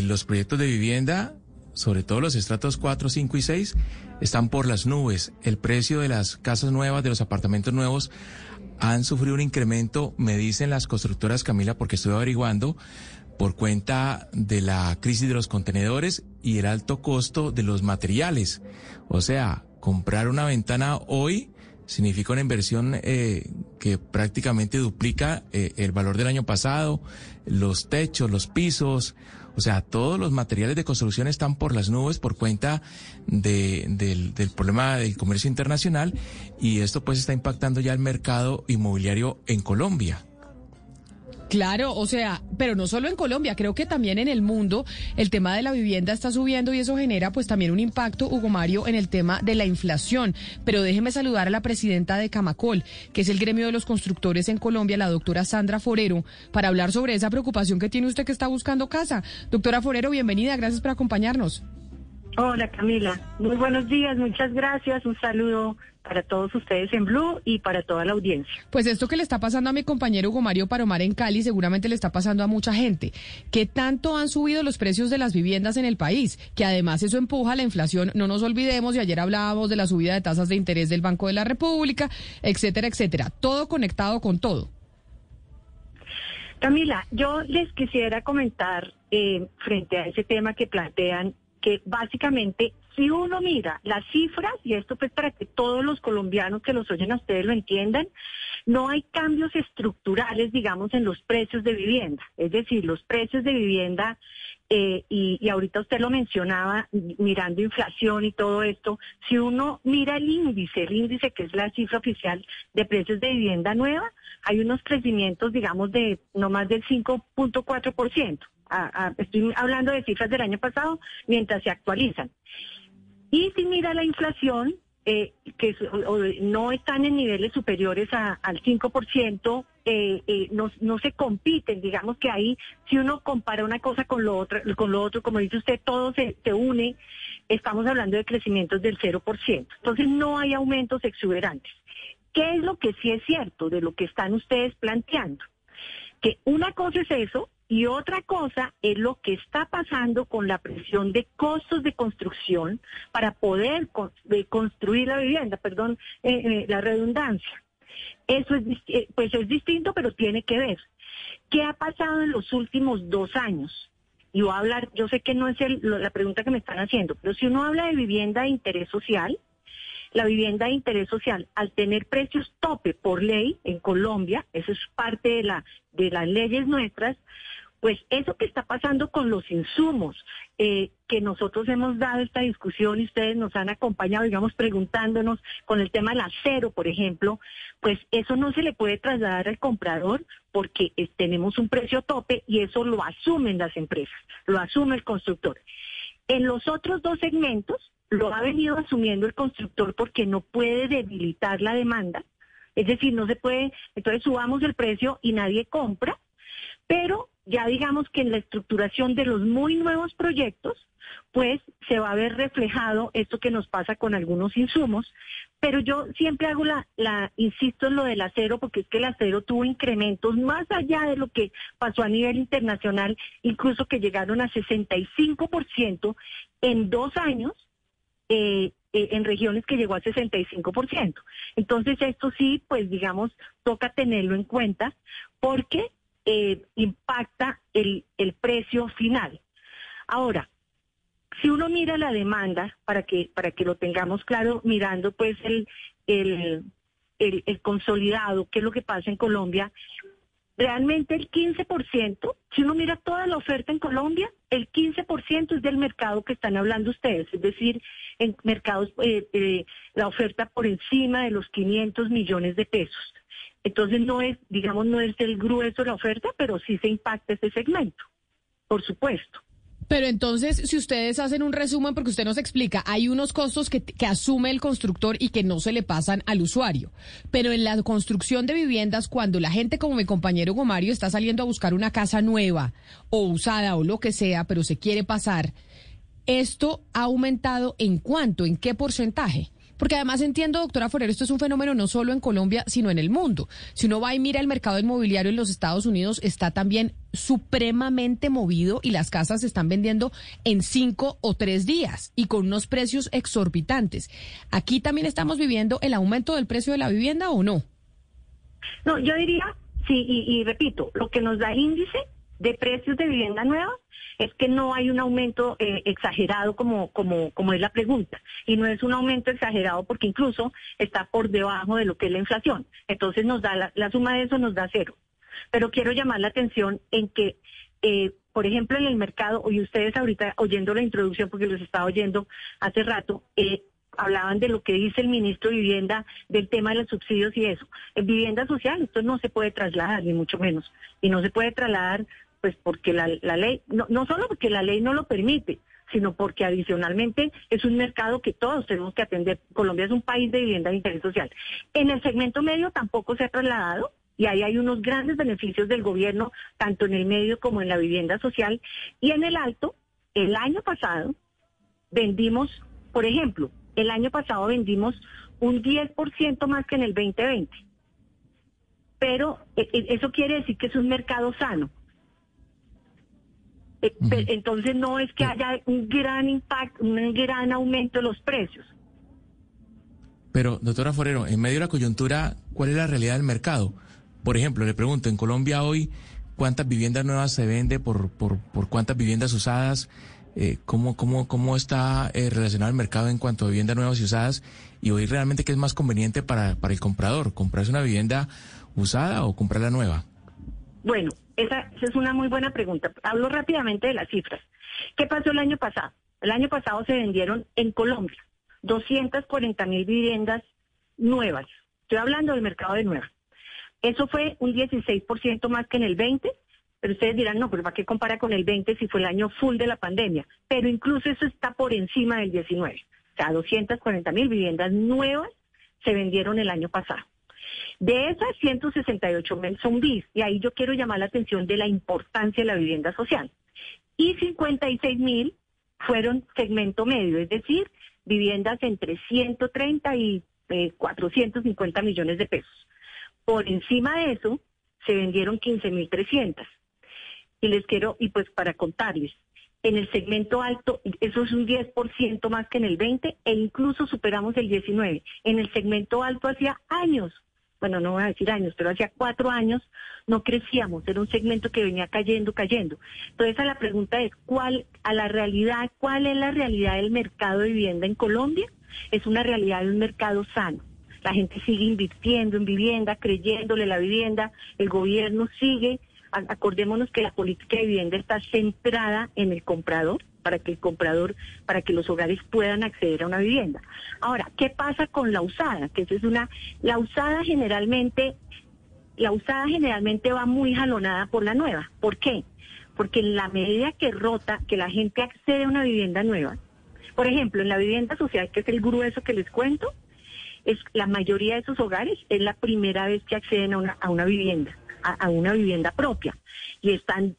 Los proyectos de vivienda, sobre todo los estratos 4, 5 y 6, están por las nubes. El precio de las casas nuevas, de los apartamentos nuevos, han sufrido un incremento, me dicen las constructoras, Camila, porque estoy averiguando, por cuenta de la crisis de los contenedores y el alto costo de los materiales. O sea, comprar una ventana hoy significa una inversión eh, que prácticamente duplica eh, el valor del año pasado, los techos, los pisos, o sea, todos los materiales de construcción están por las nubes por cuenta de, del, del problema del comercio internacional y esto pues está impactando ya el mercado inmobiliario en Colombia. Claro, o sea, pero no solo en Colombia, creo que también en el mundo el tema de la vivienda está subiendo y eso genera pues también un impacto, Hugo Mario, en el tema de la inflación. Pero déjeme saludar a la presidenta de Camacol, que es el gremio de los constructores en Colombia, la doctora Sandra Forero, para hablar sobre esa preocupación que tiene usted que está buscando casa. Doctora Forero, bienvenida, gracias por acompañarnos. Hola Camila, muy buenos días, muchas gracias, un saludo para todos ustedes en Blue y para toda la audiencia. Pues esto que le está pasando a mi compañero Hugo Mario Paromar en Cali seguramente le está pasando a mucha gente. ¿Qué tanto han subido los precios de las viviendas en el país? Que además eso empuja la inflación, no nos olvidemos, y ayer hablábamos de la subida de tasas de interés del Banco de la República, etcétera, etcétera. Todo conectado con todo. Camila, yo les quisiera comentar eh, frente a ese tema que plantean que básicamente si uno mira las cifras, y esto pues para que todos los colombianos que los oyen a ustedes lo entiendan, no hay cambios estructurales, digamos, en los precios de vivienda. Es decir, los precios de vivienda, eh, y, y ahorita usted lo mencionaba, mirando inflación y todo esto, si uno mira el índice, el índice que es la cifra oficial de precios de vivienda nueva, hay unos crecimientos, digamos, de no más del 5.4% estoy hablando de cifras del año pasado, mientras se actualizan. Y si mira la inflación, eh, que no están en niveles superiores al 5%, eh, eh, no, no se compiten, digamos que ahí, si uno compara una cosa con lo otro, con lo otro como dice usted, todo se, se une, estamos hablando de crecimientos del 0%. Entonces no hay aumentos exuberantes. ¿Qué es lo que sí es cierto de lo que están ustedes planteando? Que una cosa es eso, y otra cosa es lo que está pasando con la presión de costos de construcción para poder construir la vivienda, perdón, eh, eh, la redundancia. Eso es, eh, pues es distinto, pero tiene que ver. ¿Qué ha pasado en los últimos dos años? Y voy a hablar, yo sé que no es la pregunta que me están haciendo, pero si uno habla de vivienda de interés social, la vivienda de interés social, al tener precios tope por ley en Colombia, eso es parte de, la, de las leyes nuestras, pues eso que está pasando con los insumos, eh, que nosotros hemos dado esta discusión y ustedes nos han acompañado, digamos, preguntándonos con el tema del acero, por ejemplo, pues eso no se le puede trasladar al comprador porque tenemos un precio tope y eso lo asumen las empresas, lo asume el constructor. En los otros dos segmentos lo ha venido asumiendo el constructor porque no puede debilitar la demanda, es decir, no se puede, entonces subamos el precio y nadie compra, pero ya digamos que en la estructuración de los muy nuevos proyectos, pues se va a ver reflejado esto que nos pasa con algunos insumos, pero yo siempre hago la, la, insisto en lo del acero, porque es que el acero tuvo incrementos más allá de lo que pasó a nivel internacional, incluso que llegaron a 65% en dos años, eh, eh, en regiones que llegó a 65%. Entonces esto sí, pues digamos, toca tenerlo en cuenta, porque eh, impacta el, precio final. Ahora, si uno mira la demanda, para que, para que lo tengamos claro, mirando pues el, el, el, el consolidado, qué es lo que pasa en Colombia, realmente el 15%, si uno mira toda la oferta en Colombia, el 15% es del mercado que están hablando ustedes, es decir, en mercados, eh, eh, la oferta por encima de los 500 millones de pesos. Entonces no es, digamos, no es el grueso de la oferta, pero sí se impacta ese segmento, por supuesto. Pero entonces, si ustedes hacen un resumen, porque usted nos explica, hay unos costos que, asume el constructor y que no se le pasan al usuario. Pero en la construcción de viviendas, cuando la gente como mi compañero Gomario está saliendo a buscar una casa nueva o usada o lo que sea, pero se quiere pasar, ¿esto ha aumentado en cuánto? ¿En qué porcentaje? Porque además entiendo, doctora Forero, esto es un fenómeno no solo en Colombia, sino en el mundo. Si uno va y mira el mercado inmobiliario en los Estados Unidos, está también supremamente movido y las casas se están vendiendo en cinco o tres días y con unos precios exorbitantes. ¿Aquí también estamos viviendo el aumento del precio de la vivienda o no? No, yo diría, sí, y, repito, lo que nos da índice de precios de vivienda nueva es que no hay un aumento eh, exagerado como, como, como es la pregunta. Y no es un aumento exagerado porque incluso está por debajo de lo que es la inflación. Entonces nos da la, suma de eso nos da cero. Pero quiero llamar la atención en que, eh, por ejemplo, en el mercado, y ustedes ahorita oyendo la introducción, porque los estaba oyendo hace rato, eh, hablaban de lo que dice el ministro de Vivienda del tema de los subsidios y eso. En vivienda social esto no se puede trasladar, ni mucho menos. Y no se puede trasladar pues porque la, ley, no, no solo porque la ley no lo permite, sino porque adicionalmente es un mercado que todos tenemos que atender. Colombia es un país de vivienda de interés social. En el segmento medio tampoco se ha trasladado y ahí hay unos grandes beneficios del gobierno, tanto en el medio como en la vivienda social. Y en el alto, el año pasado vendimos, por ejemplo, el año pasado vendimos un 10% más que en el 2020. Pero eh, eh, eso quiere decir que es un mercado sano. Entonces no es que haya un gran impacto, un gran aumento de los precios. Pero, doctora Forero, en medio de la coyuntura, ¿cuál es la realidad del mercado? Por ejemplo, le pregunto, en Colombia hoy, ¿cuántas viviendas nuevas se vende por, por, por cuántas viviendas usadas? eh, cómo, cómo, cómo está eh, relacionado el mercado en cuanto a viviendas nuevas y usadas y hoy realmente qué es más conveniente para, para el comprador, comprarse una vivienda usada o comprarla nueva. Bueno, esa, es una muy buena pregunta. Hablo rápidamente de las cifras. ¿Qué pasó el año pasado? El año pasado se vendieron en Colombia 240 mil viviendas nuevas. Estoy hablando del mercado de nuevas. Eso fue un 16% más que en el 20 pero ustedes dirán, no, pero ¿para qué compara con el 20 si fue el año full de la pandemia? Pero incluso eso está por encima del 19. O sea, 240 mil viviendas nuevas se vendieron el año pasado. De esas 168 mil son BIS, y ahí yo quiero llamar la atención de la importancia de la vivienda social. Y 56 mil fueron segmento medio, es decir, viviendas entre 130 y 450 eh, millones de pesos. Por encima de eso, se vendieron 15.300 y les quiero, y pues para contarles, en el segmento alto, eso es un 10% más que en el 20 e incluso superamos el 19. En el segmento alto hacía años, bueno, no voy a decir años, pero hacía cuatro años no crecíamos, era un segmento que venía cayendo, cayendo. Entonces a la pregunta es, ¿cuál, a la realidad, cuál es la realidad del mercado de vivienda en Colombia? Es una realidad de un mercado sano. La gente sigue invirtiendo en vivienda, creyéndole la vivienda, el gobierno sigue acordémonos que la política de vivienda está centrada en el comprador, para que el comprador, para que los hogares puedan acceder a una vivienda. Ahora, ¿qué pasa con la usada? Que eso es una, la usada generalmente, la usada generalmente va muy jalonada por la nueva. ¿Por qué? Porque en la medida que rota, que la gente accede a una vivienda nueva, por ejemplo, en la vivienda social, que es el grueso que les cuento, es la mayoría de esos hogares es la primera vez que acceden a una, a una vivienda a, una vivienda propia y están,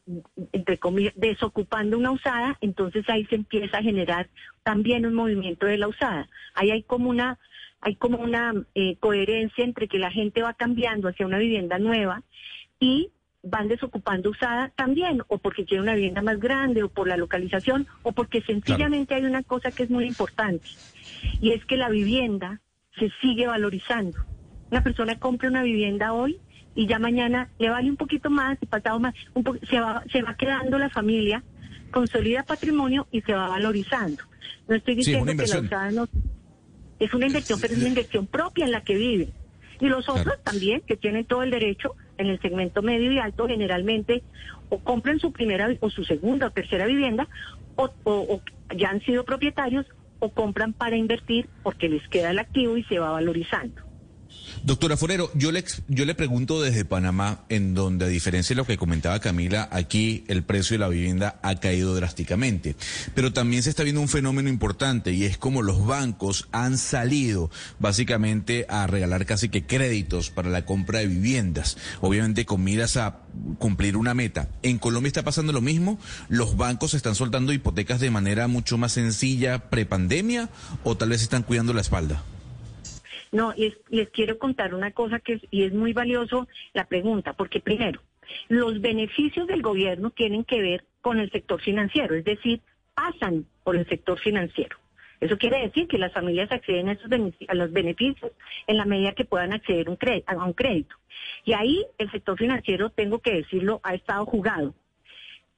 entre comillas, desocupando una usada, entonces ahí se empieza a generar también un movimiento de la usada. Ahí hay como una, hay como una eh, coherencia entre que la gente va cambiando hacia una vivienda nueva y van desocupando usada también, o porque quiere una vivienda más grande, o por la localización, o porque sencillamente hay una cosa que es muy importante, y es que la vivienda se sigue valorizando. Una persona compra una vivienda hoy y ya mañana le vale un poquito más y pasado más, un se, va, se va quedando la familia, consolida patrimonio y se va valorizando. No estoy diciendo que la usada no... Es una inversión, pero es una inversión propia en la que vive. Y los otros también, que tienen todo el derecho en el segmento medio y alto, generalmente o compran su primera o su segunda o tercera vivienda o, o ya han sido propietarios o compran para invertir porque les queda el activo y se va valorizando. Doctora Forero, yo le, yo le pregunto desde Panamá, en donde a diferencia de lo que comentaba Camila, aquí el precio de la vivienda ha caído drásticamente. Pero también se está viendo un fenómeno importante y es como los bancos han salido básicamente a regalar casi que créditos para la compra de viviendas, obviamente con miras a cumplir una meta. ¿En Colombia está pasando lo mismo? ¿Los bancos están soltando hipotecas de manera mucho más sencilla prepandemia o tal vez están cuidando la espalda? No, y les quiero contar una cosa que es, y es muy valioso la pregunta, porque primero, los beneficios del gobierno tienen que ver con el sector financiero, es decir, pasan por el sector financiero. Eso quiere decir que las familias acceden a, esos a los beneficios en la medida que puedan acceder a un crédito. Y ahí el sector financiero, tengo que decirlo, ha estado jugado.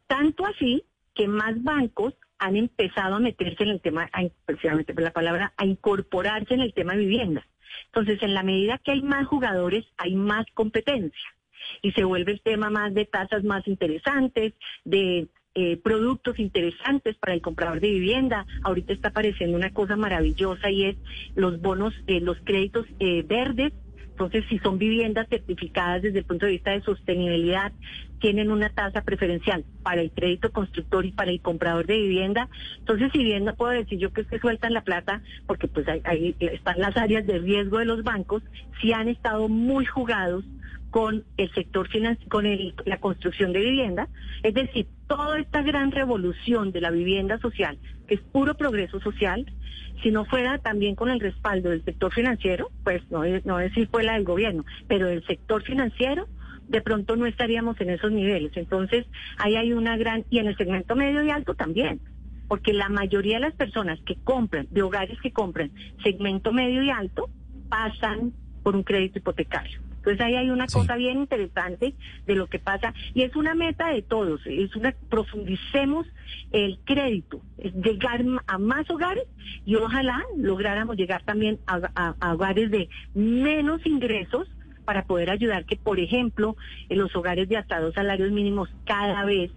Tanto así que más bancos han empezado a meterse en el tema, precisamente por la palabra, a incorporarse en el tema de vivienda. Entonces, en la medida que hay más jugadores, hay más competencia y se vuelve el tema más de tasas más interesantes, de eh, productos interesantes para el comprador de vivienda. Ahorita está apareciendo una cosa maravillosa y es los bonos, eh, los créditos eh, verdes entonces, si son viviendas certificadas desde el punto de vista de sostenibilidad, tienen una tasa preferencial para el crédito constructor y para el comprador de vivienda. Entonces, si bien no puedo decir yo que es que sueltan la plata, porque pues ahí, están las áreas de riesgo de los bancos, sí han estado muy jugados con el sector con la construcción de vivienda. Es decir, toda esta gran revolución de la vivienda social, que es puro progreso social, si no fuera también con el respaldo del sector financiero, pues no, no decir fue la del gobierno, pero del sector financiero, de pronto no estaríamos en esos niveles. Entonces, ahí hay una gran, y en el segmento medio y alto también, porque la mayoría de las personas que compran, de hogares que compran segmento medio y alto, pasan por un crédito hipotecario. Entonces ahí hay una cosa bien interesante de lo que pasa y es una meta de todos, es una profundicemos el crédito, es llegar a más hogares y ojalá lográramos llegar también a, hogares de menos ingresos para poder ayudar que, por ejemplo, en los hogares de hasta dos salarios mínimos cada vez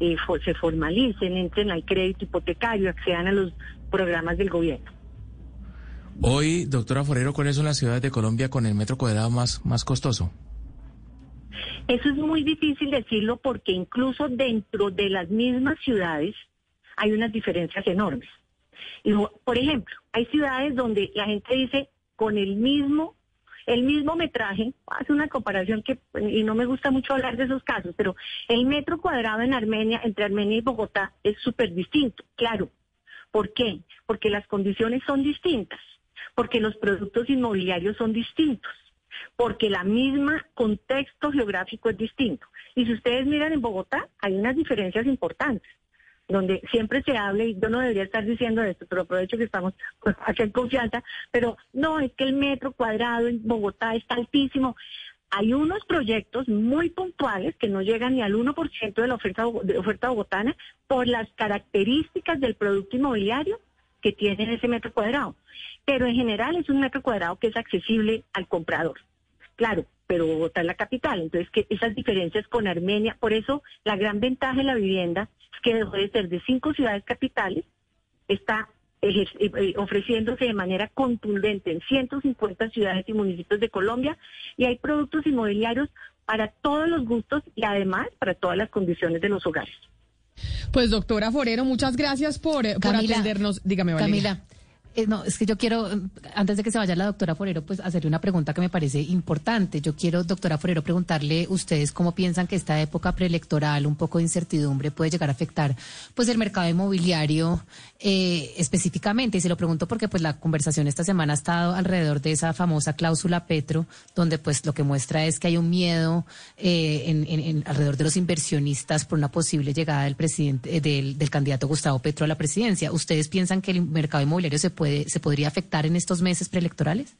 eh, se formalicen, entren al crédito hipotecario, accedan a los programas del gobierno. Hoy, doctora Forero, ¿cuáles son las ciudades de Colombia con el metro cuadrado más, más costoso? Eso es muy difícil decirlo porque incluso dentro de las mismas ciudades hay unas diferencias enormes. Por ejemplo, hay ciudades donde la gente dice con el mismo el mismo metraje, hace una comparación que, y no me gusta mucho hablar de esos casos, pero el metro cuadrado en Armenia, entre Armenia y Bogotá, es súper distinto, claro. ¿Por qué? Porque las condiciones son distintas porque los productos inmobiliarios son distintos, porque la misma contexto geográfico es distinto. Y si ustedes miran en Bogotá, hay unas diferencias importantes donde siempre se habla, y yo no debería estar diciendo esto, pero aprovecho que estamos aquí en confianza, pero no, es que el metro cuadrado en Bogotá está altísimo. Hay unos proyectos muy puntuales que no llegan ni al 1% de la oferta, de oferta bogotana por las características del producto inmobiliario que tienen ese metro cuadrado. Pero en general es un metro cuadrado que es accesible al comprador. Claro, pero Bogotá es la capital, entonces que esas diferencias con Armenia, por eso la gran ventaja de la vivienda es que dejó de ser de cinco ciudades capitales, está eh, eh, ofreciéndose de manera contundente en 150 ciudades y municipios de Colombia y hay productos inmobiliarios para todos los gustos y además para todas las condiciones de los hogares. Pues doctora Forero, muchas gracias por, por atendernos. Dígame, Valeria. Camila. Eh, no, es que yo quiero, antes de que se vaya la doctora Forero, pues hacerle una pregunta que me parece importante. Yo quiero, doctora Forero, preguntarle ustedes cómo piensan que esta época preelectoral, un poco de incertidumbre, puede llegar a afectar pues el mercado inmobiliario eh, específicamente. Y se lo pregunto porque pues la conversación esta semana ha estado alrededor de esa famosa cláusula Petro, donde pues lo que muestra es que hay un miedo eh, en, alrededor de los inversionistas por una posible llegada del presidente, del, del candidato Gustavo Petro a la presidencia. ¿Ustedes piensan que el mercado inmobiliario se se podría afectar en estos meses preelectorales?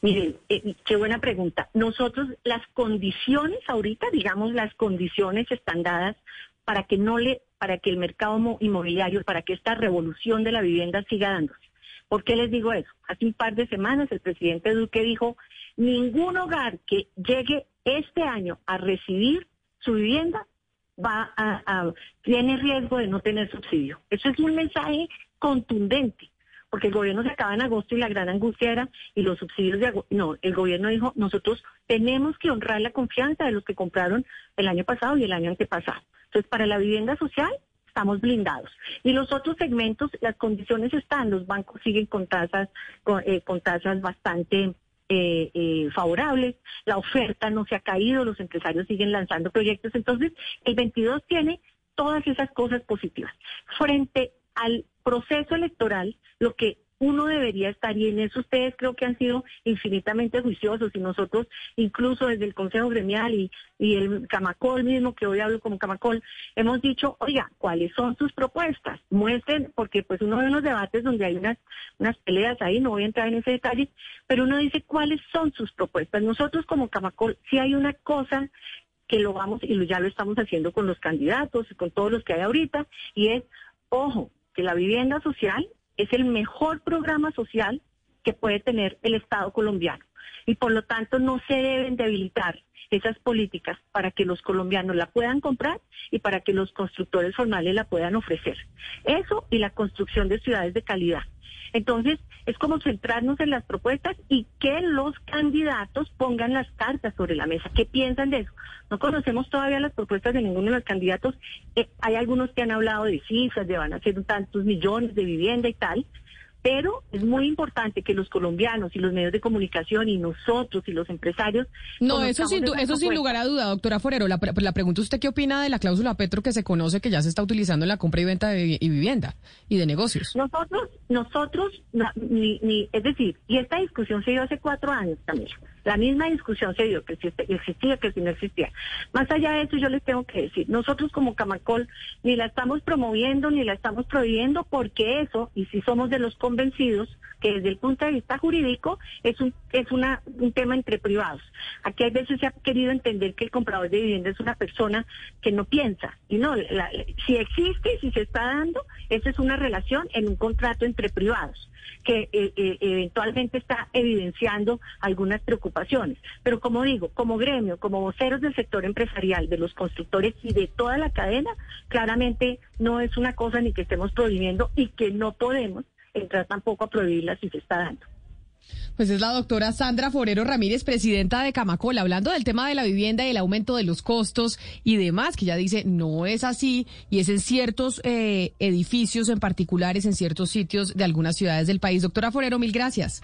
Miren, eh, qué buena pregunta. Nosotros, las condiciones ahorita, digamos, las condiciones están dadas para que no le, para que el mercado inmobiliario, para que esta revolución de la vivienda siga dándose. ¿Por qué les digo eso? Hace un par de semanas el presidente Duque dijo, ningún hogar que llegue este año a recibir su vivienda va a, tiene riesgo de no tener subsidio. Eso es un mensaje contundente, porque el gobierno se acaba en agosto y la gran angustia era, y los subsidios de agosto, no, el gobierno dijo, nosotros tenemos que honrar la confianza de los que compraron el año pasado y el año antepasado. Entonces, para la vivienda social, estamos blindados. Y los otros segmentos, las condiciones están, los bancos siguen con tasas, con, eh, tasas bastante eh, eh, favorables, la oferta no se ha caído, los empresarios siguen lanzando proyectos, entonces el 22 tiene todas esas cosas positivas. Frente al proceso electoral, lo que uno debería estar y en eso ustedes creo que han sido infinitamente juiciosos y nosotros incluso desde el Consejo Gremial y, el Camacol mismo, que hoy hablo como Camacol, hemos dicho, oiga, ¿cuáles son sus propuestas? Muestren, porque pues uno ve unos debates donde hay unas, unas peleas ahí, no voy a entrar en ese detalle, pero uno dice cuáles son sus propuestas. Nosotros como Camacol, si hay una cosa que lo vamos, y ya lo estamos haciendo con los candidatos y con todos los que hay ahorita, y es, ojo, que la vivienda social es el mejor programa social que puede tener el Estado colombiano. Y por lo tanto no se deben debilitar esas políticas para que los colombianos la puedan comprar y para que los constructores formales la puedan ofrecer. Eso y la construcción de ciudades de calidad. Entonces, es como centrarnos en las propuestas y que los candidatos pongan las cartas sobre la mesa. ¿Qué piensan de eso? No conocemos todavía las propuestas de ninguno de los candidatos. Eh, hay algunos que han hablado de cifras, de van a ser tantos millones de vivienda y tal, pero es muy importante que los colombianos y los medios de comunicación y nosotros y los empresarios... No, eso sin, eso sin lugar a duda, doctora Forero. La, la pregunta usted qué opina de la cláusula Petro que se conoce que ya se está utilizando en la compra y venta de y vivienda y de negocios. Nosotros, nosotros, ni, ni, es decir, y esta discusión se dio hace cuatro años también. La misma discusión se dio que si existía, que si no existía. Más allá de eso, yo les tengo que decir, nosotros como Camacol ni la estamos promoviendo ni la estamos prohibiendo porque eso, y si somos de los convencidos, que desde el punto de vista jurídico es un es una, un tema entre privados. Aquí hay veces se ha querido entender que el comprador de vivienda es una persona que no piensa. Y no, si existe, si se está dando, esa es una relación en un contrato entre privados que eh, eh, eventualmente está evidenciando algunas preocupaciones. Pero como digo, como gremio, como voceros del sector empresarial, de los constructores y de toda la cadena, claramente no es una cosa ni que estemos prohibiendo y que no podemos entrar tampoco a prohibirla si se está dando. Pues es la doctora Sandra Forero Ramírez, presidenta de Camacol, hablando del tema de la vivienda y el aumento de los costos y demás, que ya dice no es así y es en ciertos eh, edificios en particulares, en ciertos sitios de algunas ciudades del país. Doctora Forero, mil gracias.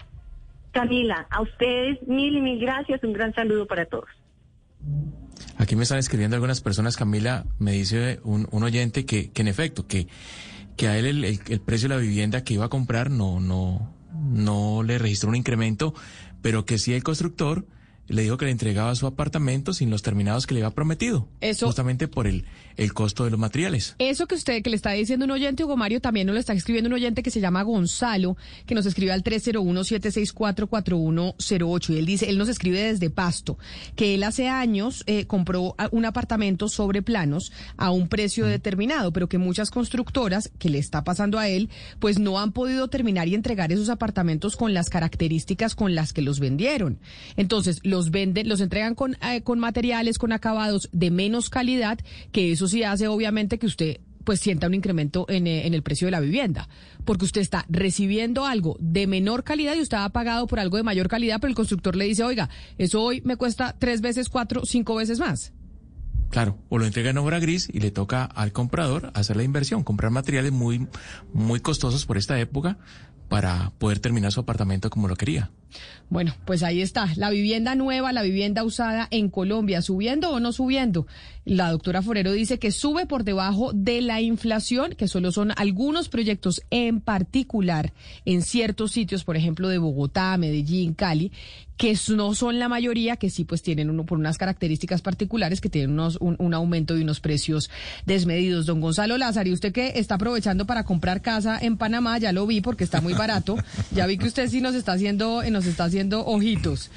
Camila, a ustedes mil y mil gracias. Un gran saludo para todos. Aquí me están escribiendo algunas personas, Camila, me dice un, oyente que, que en efecto, que, que a él el, el precio de la vivienda que iba a comprar no, no, no le registró un incremento, pero que sí el constructor le dijo que le entregaba su apartamento sin los terminados que le había prometido. Eso. Justamente por el, el costo de los materiales. Eso que usted, que le está diciendo un oyente, Hugo Mario, también nos lo está escribiendo un oyente que se llama Gonzalo, que nos escribe al 301-764-4108. Y él dice, él nos escribe desde Pasto, que él hace años eh, compró un apartamento sobre planos a un precio mm. determinado, pero que muchas constructoras, que le está pasando a él, pues no han podido terminar y entregar esos apartamentos con las características con las que los vendieron. Entonces, los venden, los entregan con, eh, con materiales, con acabados de menos calidad, que sí hace obviamente que usted pues sienta un incremento en, eh, en, el precio de la vivienda, porque usted está recibiendo algo de menor calidad y usted ha pagado por algo de mayor calidad, pero el constructor le dice, oiga, eso hoy me cuesta tres veces, cuatro, cinco veces más. Claro, o lo entrega en obra gris y le toca al comprador hacer la inversión, comprar materiales muy, muy costosos por esta época para poder terminar su apartamento como lo quería. Bueno, pues ahí está, la vivienda nueva, la vivienda usada en Colombia, subiendo o no subiendo. La doctora Forero dice que sube por debajo de la inflación, que solo son algunos proyectos en particular en ciertos sitios, por ejemplo, de Bogotá, Medellín, Cali, que no son la mayoría, que sí pues tienen uno por unas características particulares que tienen unos, un, aumento de unos precios desmedidos. Don Gonzalo Lázaro, y usted que está aprovechando para comprar casa en Panamá, ya lo vi porque está muy barato, ya vi que usted sí nos está haciendo, nos está haciendo ojitos.